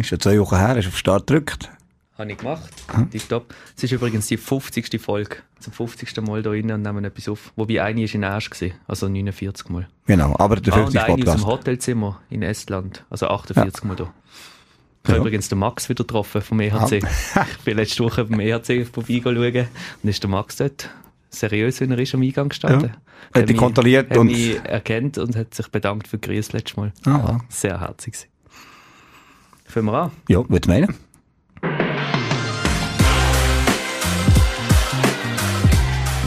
Ist ja zwei Wochen her, hast du auf Start gedrückt. Habe ich gemacht. Tipptopp. Es ist übrigens die 50. Folge. Zum 50. Mal da rein und nehmen etwas auf. Wobei eine ist in Asch gewesen, also 49 Mal. Genau, aber der 50. ah, und eine aus dem Hotelzimmer in Estland, also 48 ja. Mal da. Ich habe ja. übrigens den Max wieder getroffen vom EHC. Ah. ich bin letzte Woche beim EHC vorbeischauen und ist der Max dort seriös, wenn er ist am Eingang gestanden. Ja. Hat dich kontrolliert hat und... mich erkannt und hat sich bedankt für die Grüße letztes Mal. Ah. Sehr herzig. Fangen wir an? Ja, würde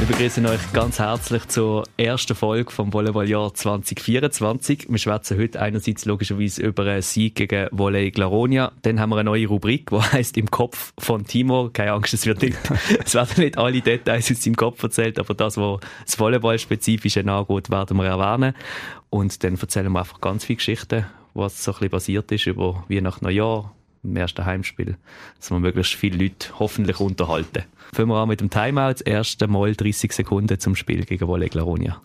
Wir begrüßen euch ganz herzlich zur ersten Folge vom Volleyballjahr 2024. Wir schwätzen heute einerseits logischerweise über einen Sieg gegen Volley Glaronia. Dann haben wir eine neue Rubrik, die heißt Im Kopf von Timo. Keine Angst, es wird nicht, es werden nicht alle Details aus seinem Kopf erzählt, aber das, was das Volleyball-spezifische angeht, werden wir erwähnen. Und dann erzählen wir einfach ganz viele Geschichten, was so ein bisschen basiert ist über Weihnachten, Neujahr, im ersten Heimspiel, dass wir möglichst viele Leute hoffentlich unterhalten. Fangen wir an mit dem Timeout. Das erste Mal 30 Sekunden zum Spiel gegen Volley Glaronia.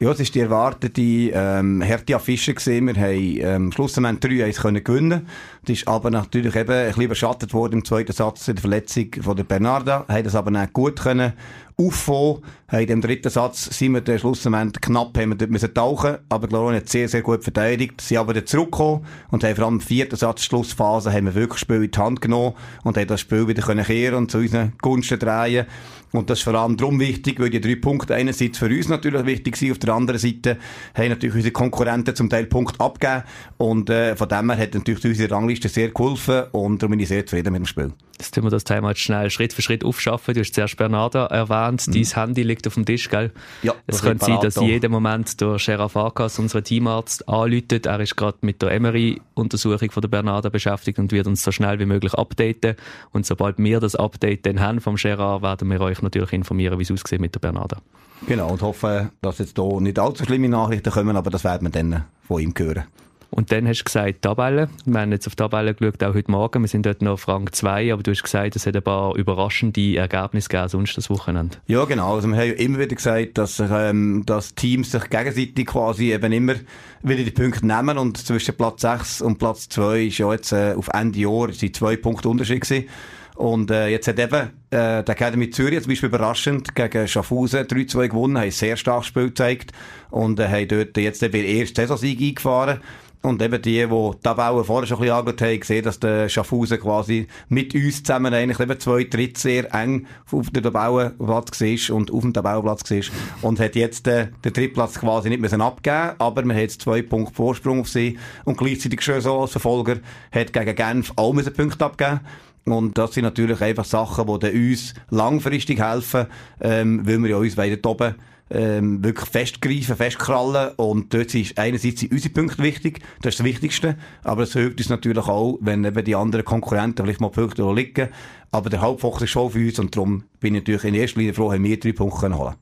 Ja, es war die erwartete ähm, harte Affische. Gewesen. Wir haben ähm, schlussendlich 3-1 können gewinnen. Das ist aber natürlich eben ein bisschen überschattet worden im zweiten Satz in der Verletzung von der Bernarda. Haben das aber nicht gut können auffangen. In dem dritten Satz sind wir dann schlussendlich knapp, haben wir dort müssen tauchen, aber Gloria hat sehr, sehr gut verteidigt. Sie haben dann zurückgekommen und haben vor allem im vierten Satz, Schlussphase, haben wir wirklich das Spiel in die Hand genommen und haben das Spiel wieder können kehren und zu unseren Gunsten drehen. Und das ist vor allem darum wichtig, weil die drei Punkte einerseits für uns natürlich wichtig sind, auf der anderen Seite haben natürlich unsere Konkurrenten zum Teil Punkte abgegeben und äh, von dem her hat natürlich unsere Rangliste sehr geholfen und darum bin ich sehr zufrieden mit dem Spiel. Jetzt tun wir das Thema jetzt schnell Schritt für Schritt aufschaffen. Du hast zuerst Bernarda erwähnt, mhm. dein Handy liegt auf dem Tisch, gell? Ja. Es könnte sein, dass jeden Moment der Sheriff Farkas, unser Teamarzt, anläutet. Er ist gerade mit der Emery-Untersuchung von der Bernarda beschäftigt und wird uns so schnell wie möglich updaten. Und sobald wir das Update dann haben vom Gerard, werden wir euch natürlich informieren, wie es aussieht mit der Bernarda. Genau, und hoffen, dass jetzt hier nicht allzu schlimme Nachrichten kommen, aber das werden wir dann von ihm hören. Und dann hast du gesagt, Tabelle. Wir haben jetzt auf die Tabelle geschaut, auch heute Morgen. Wir sind dort noch auf Rang 2, aber du hast gesagt, es hat ein paar überraschende Ergebnisse gegeben, sonst das Wochenende. Ja, genau. Also wir haben ja immer wieder gesagt, dass, ähm, dass Teams sich gegenseitig quasi eben immer wieder die Punkte nehmen und zwischen Platz 6 und Platz 2 ist ja jetzt äh, auf Ende Jahr sind zwei Punkte Unterschied gewesen. Und äh, jetzt hat eben äh, der Academy Zürich zum Beispiel überraschend gegen Schaffhausen 3-2 gewonnen, haben sehr starkes Spiel gezeigt und äh, haben dort jetzt den ersten Saisonsieg eingefahren. Und eben die, die die Tabelle vorher schon ein bisschen angeschaut haben, gesehen, dass der Schaffhausen quasi mit uns zusammen eigentlich eben zwei Drittel sehr eng auf dem Tabellenplatz war und auf dem Tabellenplatz war. Und hat jetzt äh, den Drittplatz quasi nicht müssen abgeben aber man hat jetzt zwei Punkte Vorsprung auf sie. Und gleichzeitig schon so als Verfolger hat gegen Genf auch müssen Punkte abgeben und das sind natürlich einfach Sachen, die uns langfristig helfen, ähm, weil wir ja uns weiter oben ähm, wirklich festgreifen, festkrallen. Und dort ist einerseits unsere Punkte wichtig, das ist das Wichtigste. Aber es hilft uns natürlich auch, wenn eben die anderen Konkurrenten vielleicht mal Punkte liegen. Aber der Hauptfokus ist schon für uns und darum bin ich natürlich in erster Linie froh, haben wir drei Punkte können holen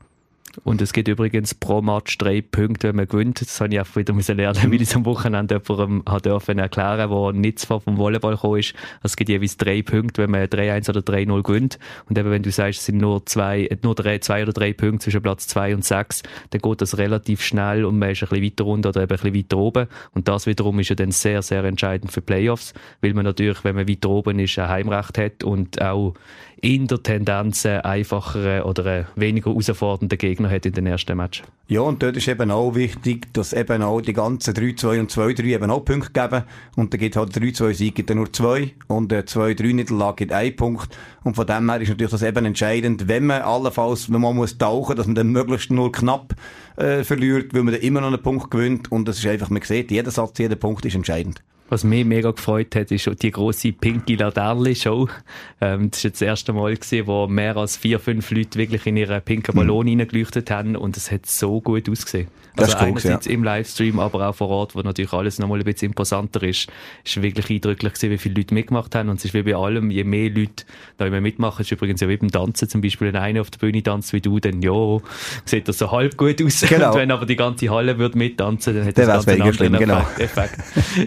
und es gibt übrigens pro Match drei Punkte, wenn man gewinnt. Das habe ich auch wieder müssen lernen, wie ich am Wochenende jemandem dürfen erklären, der nicht vom Volleyball gekommen ist. Also es gibt jeweils drei Punkte, wenn man 3-1 oder 3-0 gewinnt. Und eben, wenn du sagst, es sind nur zwei, nur drei, zwei oder drei Punkte zwischen Platz zwei und sechs, dann geht das relativ schnell und man ist ein bisschen weiter runter oder eben ein bisschen weiter oben. Und das wiederum ist ja dann sehr, sehr entscheidend für Playoffs, weil man natürlich, wenn man weiter oben ist, ein Heimrecht hat und auch in der Tendenz einfachere oder weniger herausfordernde Gegner hat in den ersten Match. Ja, und dort ist eben auch wichtig, dass eben auch die ganzen 3-2 und 2-3 eben auch Punkte geben. Und da gibt halt 3-2-Sieg gibt nur zwei und 2-3-Niederlage gibt ein Punkt. Und von dem her ist natürlich das eben entscheidend, wenn man allenfalls, wenn man muss tauchen, dass man dann möglichst nur knapp äh, verliert, weil man dann immer noch einen Punkt gewinnt. Und das ist einfach, man sieht, jeder Satz, jeder Punkt ist entscheidend. Was mich mega gefreut hat, ist die große Pinky Laterne-Show. Ähm, das war das erste Mal, gewesen, wo mehr als vier, fünf Leute wirklich in ihre pinken Ballon mhm. reingeleuchtet haben und es hat so gut ausgesehen. Das also ist cool, einerseits ja. im Livestream, aber auch vor Ort, wo natürlich alles nochmal ein bisschen imposanter ist. Es ist wirklich eindrücklich gewesen, wie viele Leute mitgemacht haben und es ist wie bei allem, je mehr Leute da immer mitmachen, ist übrigens ja wie beim Tanzen zum Beispiel, wenn einer auf der Bühne tanzt wie du, dann ja, sieht das so halb gut aus. Genau. Und wenn aber die ganze Halle würde mittanzen, dann hat das ganz einen anderen schlimm, genau. Effekt.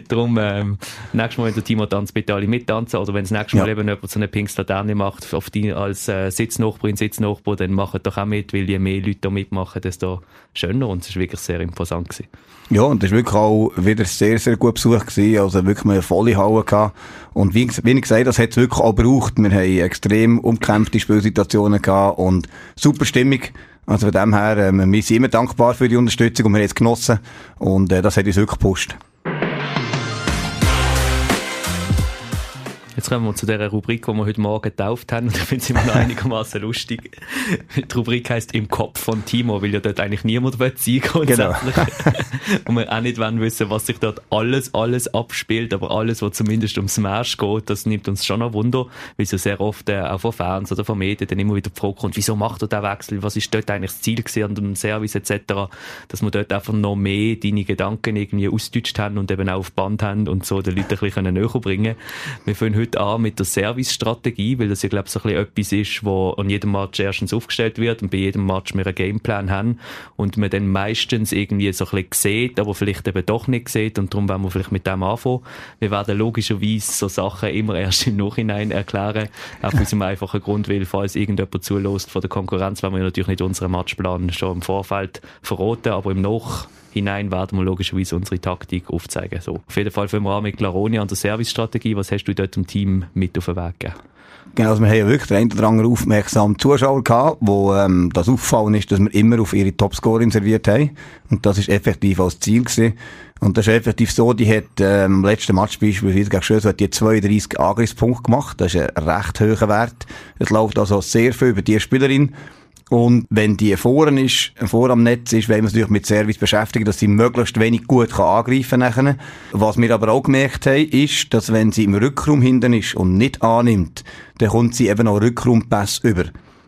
Darum, äh, ähm, nächstes Mal, wenn der Timo tanzt, bitte alle mittanzen. Oder wenn das nächste Mal ja. eben jemand so eine Pinks Laterne macht, auf die, als äh, Sitznachbarin, Sitznachbar, dann macht doch auch mit, weil je mehr Leute da mitmachen, desto schöner. Und es war wirklich sehr imposant. Gewesen. Ja, und das war wirklich auch wieder sehr, sehr gut besucht gewesen. Also wirklich eine volle Halle gehabt. Und wie, wie ich gesagt das hat es wirklich auch gebraucht. Wir haben extrem umkämpfte Spielsituationen gehabt und super Stimmung. Also von dem her, äh, wir sind immer dankbar für die Unterstützung und wir haben es genossen. Und äh, das hat uns wirklich gepusht. Jetzt kommen wir zu der Rubrik, die wir heute Morgen getauft haben. Und ich finde es immer noch einigermaßen lustig. Die Rubrik heisst Im Kopf von Timo, weil ja dort eigentlich niemand will sein grundsätzlich. Genau. und wir auch nicht wollen wissen, was sich dort alles, alles abspielt. Aber alles, was zumindest um Smash geht, das nimmt uns schon ein Wunder. Weil es ja sehr oft äh, auch von Fans oder von Medien dann immer wieder die Frage kommt, wieso macht er den Wechsel? Was ist dort eigentlich das Ziel gewesen an dem Service etc.? Dass wir dort einfach noch mehr deine Gedanken irgendwie ausgedeutscht haben und eben auch auf Band haben und so den Leuten ein bisschen näher bringen Wir fangen heute an mit der Service-Strategie, weil das ja, glaube ich, so ein bisschen etwas ist, wo an jedem Match erstens aufgestellt wird und bei jedem Match wir einen Gameplan haben und man dann meistens irgendwie so ein bisschen sieht, aber vielleicht eben doch nicht sieht und darum wollen wir vielleicht mit dem anfangen. Wir werden logischerweise so Sachen immer erst im Nachhinein erklären, auf diesem einfachen Grund, weil falls irgendjemand zulässt von der Konkurrenz, wenn wir natürlich nicht unseren Matchplan schon im Vorfeld verraten, aber im Nach hinein werden wir logischerweise unsere Taktik aufzeigen. So. Auf jeden Fall fangen wir an mit Claronia und der Servicestrategie. Was hast du dort im Team mit auf den Weg gegeben? Genau, also wir haben ja wirklich den einen oder anderen aufmerksamen Zuschauer gehabt, wo ähm, das auffallen ist, dass wir immer auf ihre Topscorerin serviert haben. Und das ist effektiv als Ziel gewesen. Und das ist effektiv so, die hat ähm, im letzten Match beispielsweise gegen Schöss hat die 32 Angriffspunkte gemacht. Das ist ein recht hoher Wert. Es läuft also sehr viel über die Spielerin. Und wenn die vorne ist, vor am Netz ist, wollen wir uns natürlich mit Service beschäftigen, dass sie möglichst wenig gut kann angreifen kann. Was wir aber auch gemerkt haben, ist, dass wenn sie im Rückraum hinten ist und nicht annimmt, dann kommt sie eben auch Rückraumpass über.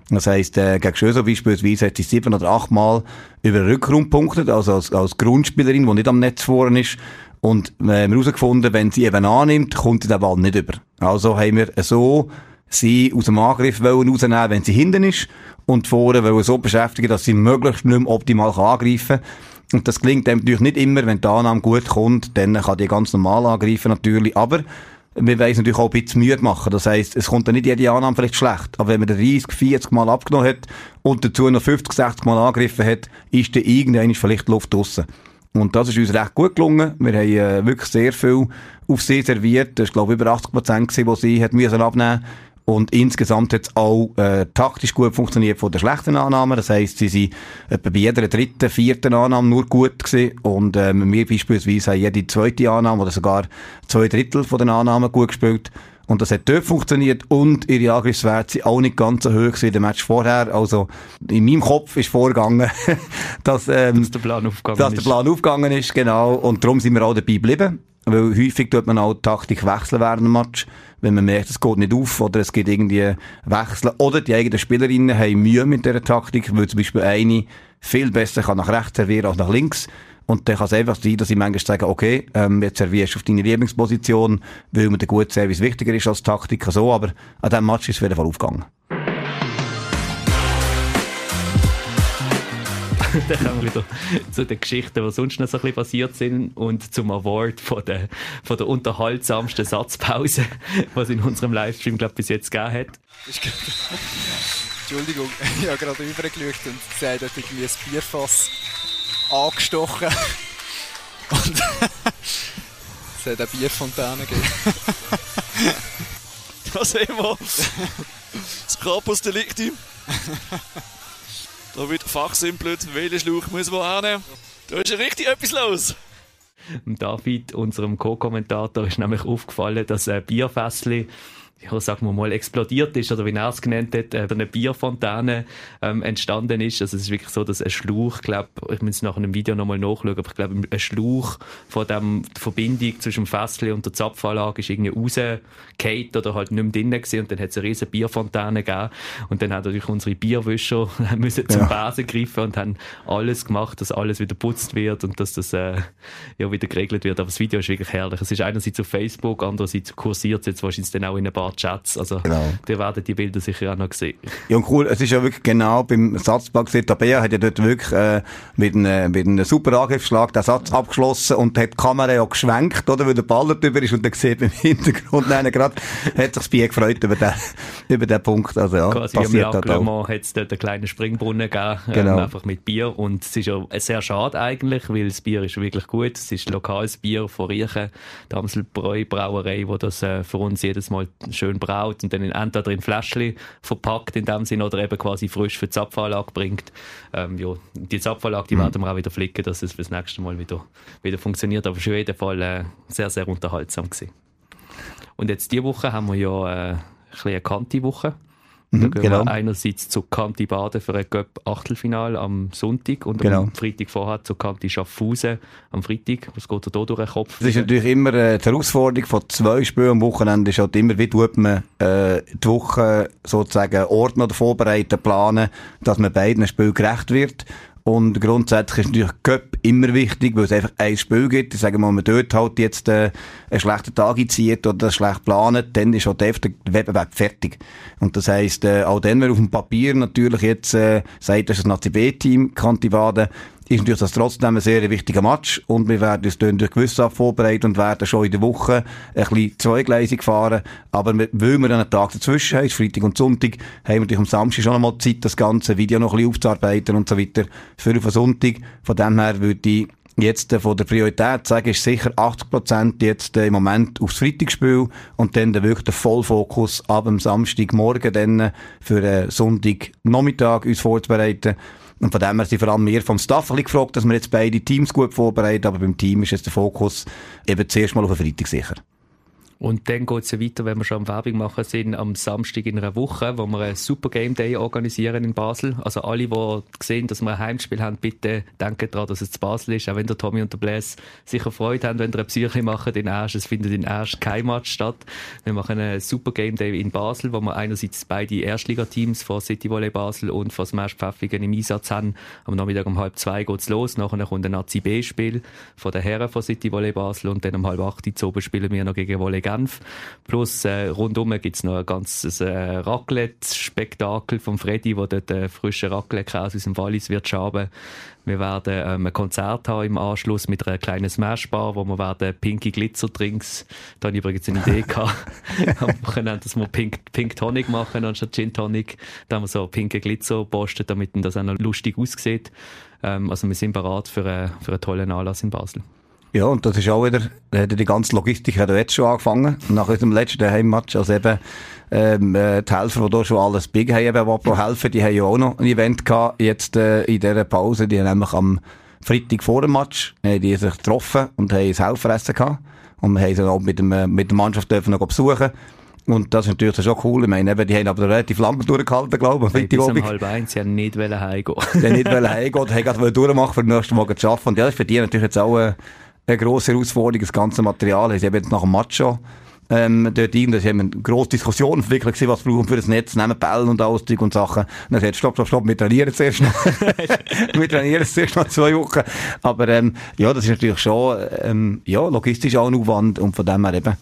Das heisst, äh, gegen Schöso beispielsweise hat sie sieben oder acht Mal über Rückraum punktet, also als, als Grundspielerin, die nicht am Netz vorne ist. Und äh, wir haben herausgefunden, wenn sie eben annimmt, kommt sie den Ball nicht über. Also haben wir so sie aus dem Angriff wollen rausnehmen, wenn sie hinten ist und vorne wollen so beschäftigen, dass sie möglichst nicht mehr optimal angreifen kann. Und das gelingt dem natürlich nicht immer, wenn die Annahme gut kommt, dann kann die ganz normal angreifen natürlich, aber wir wollen natürlich auch ein bisschen müde machen. Das heisst, es kommt dann nicht jede Annahme vielleicht schlecht. Aber wenn man 30, 40 Mal abgenommen hat und dazu noch 50, 60 Mal angegriffen hat, ist dann irgendwann vielleicht Luft draussen. Und das ist uns recht gut gelungen. Wir haben äh, wirklich sehr viel auf sie serviert. Das war, glaube ich, über 80 Prozent, die sie hat müssen abnehmen und insgesamt hat es auch äh, taktisch gut funktioniert von der schlechten Annahme. Das heisst, sie sind etwa bei jeder dritten, vierten Annahme nur gut gewesen. Und ähm, wir beispielsweise haben jede zweite Annahme oder sogar zwei Drittel von den Annahmen gut gespielt. Und das hat dort funktioniert und ihre Angriffswerte sind auch nicht ganz so hoch wie im Match vorher. Also in meinem Kopf ist vorgegangen, dass, ähm, dass der Plan aufgegangen dass ist. der Plan aufgegangen ist, genau. Und darum sind wir auch dabei geblieben. Weil häufig tut man auch Taktik wechseln während dem Match wenn man merkt, es geht nicht auf oder es geht irgendwie Wechseln. Oder die eigenen Spielerinnen haben Mühe mit dieser Taktik, weil zum Beispiel eine viel besser kann nach rechts servieren als nach links. Und dann kann es einfach sein, dass ich manchmal sage, okay, ähm, jetzt servierst du auf deine Lieblingsposition, weil mir der gute Service wichtiger ist als Taktik. So, aber an diesem Match ist es auf jeden aufgegangen. dann kommen wir wieder zu den Geschichten, die sonst noch so ein bisschen passiert sind und zum Award von der, von der unterhaltsamsten Satzpause, was in unserem Livestream, glaube ich, bis jetzt gegeben hat. Entschuldigung, ich habe gerade übergeschaut und gesehen, dass irgendwie ein Bierfass angestochen und es hat eine Bierfontäne gegeben. da sehen wir das Corpus Delicti. Da wird fachsimpelt, welchen Schlauch muss man hernehmen. Da ist ja richtig etwas los. David, unserem Co-Kommentator, ist nämlich aufgefallen, dass ein Bierfässchen ja, sagen wir mal, explodiert ist, oder wie er es genannt hat, äh, eine Bierfontäne ähm, entstanden ist. Also es ist wirklich so, dass ein Schlauch, glaube ich muss es nach einem Video nochmal nachschauen, aber ich glaube, ein Schlauch von dem, der Verbindung zwischen dem Fässchen und der Zapfanlage ist irgendwie rausgefallen oder halt nicht mehr drin gewesen und dann hat es eine riesige Bierfontäne gegeben und dann haben natürlich unsere Bierwischer müssen zum ja. Besen greifen und haben alles gemacht, dass alles wieder putzt wird und dass das äh, ja wieder geregelt wird. Aber das Video ist wirklich herrlich. Es ist einerseits auf Facebook, andererseits kursiert es jetzt wahrscheinlich dann auch in ein paar Privatjets. Also, genau. ihr werdet die Bilder sicher auch noch sehen. Ja, und cool, es ist ja wirklich genau beim gesehen, Tabea hat ja dort wirklich äh, mit, einem, mit einem super Angriffsschlag den Satz abgeschlossen und hat die Kamera ja geschwenkt, oder, weil der Ball drüber ist und dann sieht man im Hintergrund, nein, gerade hat sich das Bier gefreut über den, über den Punkt. Also, ja, Quasi passiert im Lac hat es dort einen kleinen Springbrunnen gegeben, ähm, genau. ähm, einfach mit Bier und es ist ja sehr schade eigentlich, weil das Bier ist wirklich gut, es ist lokales Bier von Riechen, die Amselbräu Brauerei, wo das äh, für uns jedes Mal schön braut und dann in, entweder in Fläschchen verpackt in dem Sinne oder eben quasi frisch für die Zapfanlage bringt. Ähm, ja, die Zapfanlage, die mhm. werden wir auch wieder flicken, dass es fürs nächste Mal wieder, wieder funktioniert, aber auf jeden Fall äh, sehr, sehr unterhaltsam gewesen. Und jetzt diese Woche haben wir ja äh, ein eine Kante-Woche. Mhm, genau. wir einerseits zu Kanti Baden für ein Göpp-Achtelfinal am Sonntag und genau. am Freitag vorher zu Kanti Schaffhausen am Freitag. Was geht da durch den Kopf? Das ist natürlich immer äh, die Herausforderung von zwei Spielen am Wochenende. ist halt immer, wie tut man äh, die Woche sozusagen ordnen oder vorbereiten, planen, dass man beiden Spielen gerecht wird. Und grundsätzlich ist natürlich Cup immer wichtig, weil es einfach ein Spiel gibt. Ich sage mal, wenn man dort halt jetzt äh, einen schlechten Tag einzieht oder schlecht planet, dann ist halt der Wettbewerb fertig. Und das heisst, äh, auch dann, wenn auf dem Papier natürlich jetzt äh, sagt, das ist ein Nazi B-Team, Kantivade, ist natürlich das trotzdem ein sehr wichtiger Match und wir werden uns dann durch gewisse vorbereiten und werden schon in der Woche ein bisschen zweigleisig fahren. Aber weil wir einen Tag dazwischen haben, Freitag und Sonntag, haben wir natürlich am Samstag schon einmal Zeit, das ganze Video noch ein bisschen aufzuarbeiten und so weiter für den Sonntag. Von dem her würde ich jetzt äh, von der Priorität sagen, ist sicher 80% jetzt äh, im Moment aufs Freitagsspiel und dann wirklich der Vollfokus ab dem Samstagmorgen dann für äh, Sonntagnachmittag uns vorzubereiten. Und von dem her sind vor allem wir vom Staff gefragt, dass wir jetzt beide Teams gut vorbereiten, aber beim Team ist jetzt der Fokus eben zuerst mal auf den Freitag sicher. Und dann geht es ja weiter, wenn wir schon am Werbung machen sind, am Samstag in einer Woche, wo wir einen Super Game Day organisieren in Basel. Also alle, die sehen, dass wir ein Heimspiel haben, bitte denken daran, dass es zu Basel ist. Auch wenn der Tommy und der Blaise sicher Freude haben, wenn ihr eine Psyche machen, in Erst, es findet in Erst kein Match statt. Wir machen einen Super Game Day in Basel, wo wir einerseits beide Erstligateams von City Volley Basel und von Smash Pfäffigen im Einsatz haben. Am Nachmittag um halb zwei geht's los. Nachher kommt ein Nazi B-Spiel von den Herren von City Volley Basel und dann um halb acht Uhr oben spielen wir noch gegen Volley Genf. Plus äh, rundum gibt's noch ein ganzes äh, Raclette-Spektakel von Freddy, wo dort äh, frische Raclette-Käse aus dem Wallis wird schaben. Wir werden ähm, ein Konzert haben im Anschluss mit einer kleinen Smashbar, wo wir werden Pinky Glitzer Drinks. Da habe ich übrigens eine Idee gehabt. Am Wochenende, dass wir Pink, Pink Tonic machen anstatt Gin Tonic. Da haben wir so pinke Glitzer postet, damit das auch noch lustig aussieht. Ähm, also wir sind bereit für, äh, für einen tollen Anlass in Basel. Ja, und das ist auch wieder, da hat die ganze Logistik hat jetzt schon angefangen. Nach unserem letzten Heimmatch, also eben, ähm, äh, die Helfer, die da schon alles big haben, eben, die helfen, die haben ja auch noch ein Event gehabt, jetzt, äh, in dieser Pause. Die haben nämlich am Freitag vor dem Match, äh, die sich getroffen und haben ein Helferessen gehabt. Und wir haben sie auch mit, dem, äh, mit der Mannschaft dürfen noch besuchen. Und das ist natürlich schon cool. Ich meine, eben, die haben aber relativ lange durchgehalten, glaube ich. Hey, bis um halb eins, sie haben nicht heimgehen Sie haben nicht heimgehen, haben gerade durchmachen für den nächsten Morgen zu arbeiten. Und ja, das ist für die natürlich jetzt auch, äh, eine grosse Herausforderung, das ganze Material. Haben jetzt nach dem Match schon ähm, dort rein, das haben eine grosse Diskussion entwickelt gewesen, was brauchen für das Netz, nehmen Bällen und alles und Sachen. Und dann sagt, stopp, stopp, stopp, wir trainieren zuerst noch. wir trainieren zuerst noch zwei Wochen. Aber, ähm, ja, das ist natürlich schon, ähm, ja, logistisch auch ein Aufwand und von dem her eben,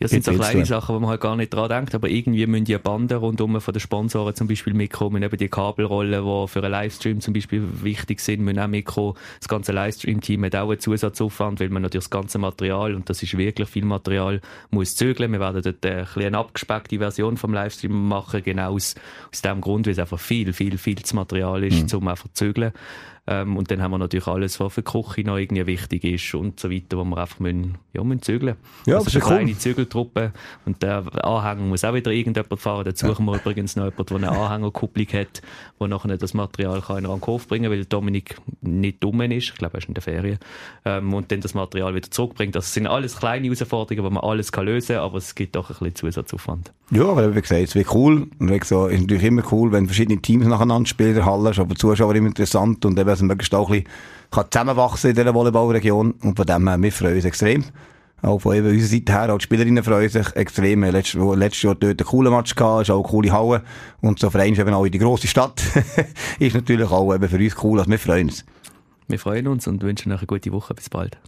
ja, das sind so kleine Sachen, wo man halt gar nicht dran denkt, aber irgendwie müssen die Banden rundum von den Sponsoren zum Beispiel mitkommen, eben die Kabelrollen, die für einen Livestream zum Beispiel wichtig sind, müssen auch mitkommen. Das ganze Livestream-Team hat auch einen Zusatzaufwand, weil man natürlich das ganze Material, und das ist wirklich viel Material, muss zügeln. Wir werden dort eine, eine abgespeckte Version vom Livestream machen, genau aus, aus dem Grund, weil es einfach viel, viel, viel zu Material ist, mhm. um einfach zu zügeln. Ähm, und dann haben wir natürlich alles, was für die Küche noch irgendwie wichtig ist und so weiter, wo wir einfach müssen, ja, müssen zügeln. Ja, also das ist eine kleine cool. Zügeltruppe. Und der Anhänger muss auch wieder irgendjemand fahren. Dazu suchen wir übrigens noch jemanden, der eine Anhängerkupplung hat, der nachher das Material kann in den Hof bringen kann, weil Dominik nicht dumm ist. Ich glaube, er ist in der Ferien. Ähm, und dann das Material wieder zurückbringt. Das sind alles kleine Herausforderungen, wo man alles kann lösen kann, aber es gibt doch ein bisschen Zusatzaufwand. Ja, aber wie gesagt, es wird cool. Und wie gesagt, ist natürlich immer cool, wenn verschiedene Teams nacheinander spielen in der Halle. Ist aber Zuschauer immer interessant und eben, dass man möglichst auch ein bisschen zusammenwachsen in dieser Volleyballregion. Und von dem her, wir freuen uns extrem. Auch von eben unserer Seite her, auch die Spielerinnen freuen sich extrem. Letztes, letztes Jahr dort einen coolen Match gehabt, ist auch eine coole Halle. Und so Verein ist eben auch in die grosse Stadt. ist natürlich auch eben für uns cool, dass wir freuen uns. Wir freuen uns und wünschen euch eine gute Woche. Bis bald.